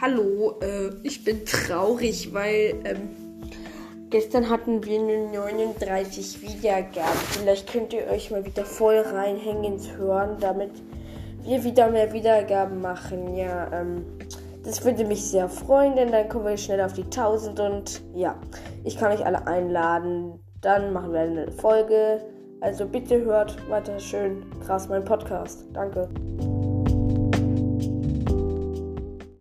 Hallo, äh, ich bin traurig, weil ähm, gestern hatten wir nur 39 Wiedergaben. Vielleicht könnt ihr euch mal wieder voll reinhängen ins Hören, damit wir wieder mehr Wiedergaben machen. Ja, ähm, das würde mich sehr freuen, denn dann kommen wir schnell auf die 1000 und ja, ich kann euch alle einladen. Dann machen wir eine Folge. Also bitte hört weiter schön krass meinen Podcast. Danke.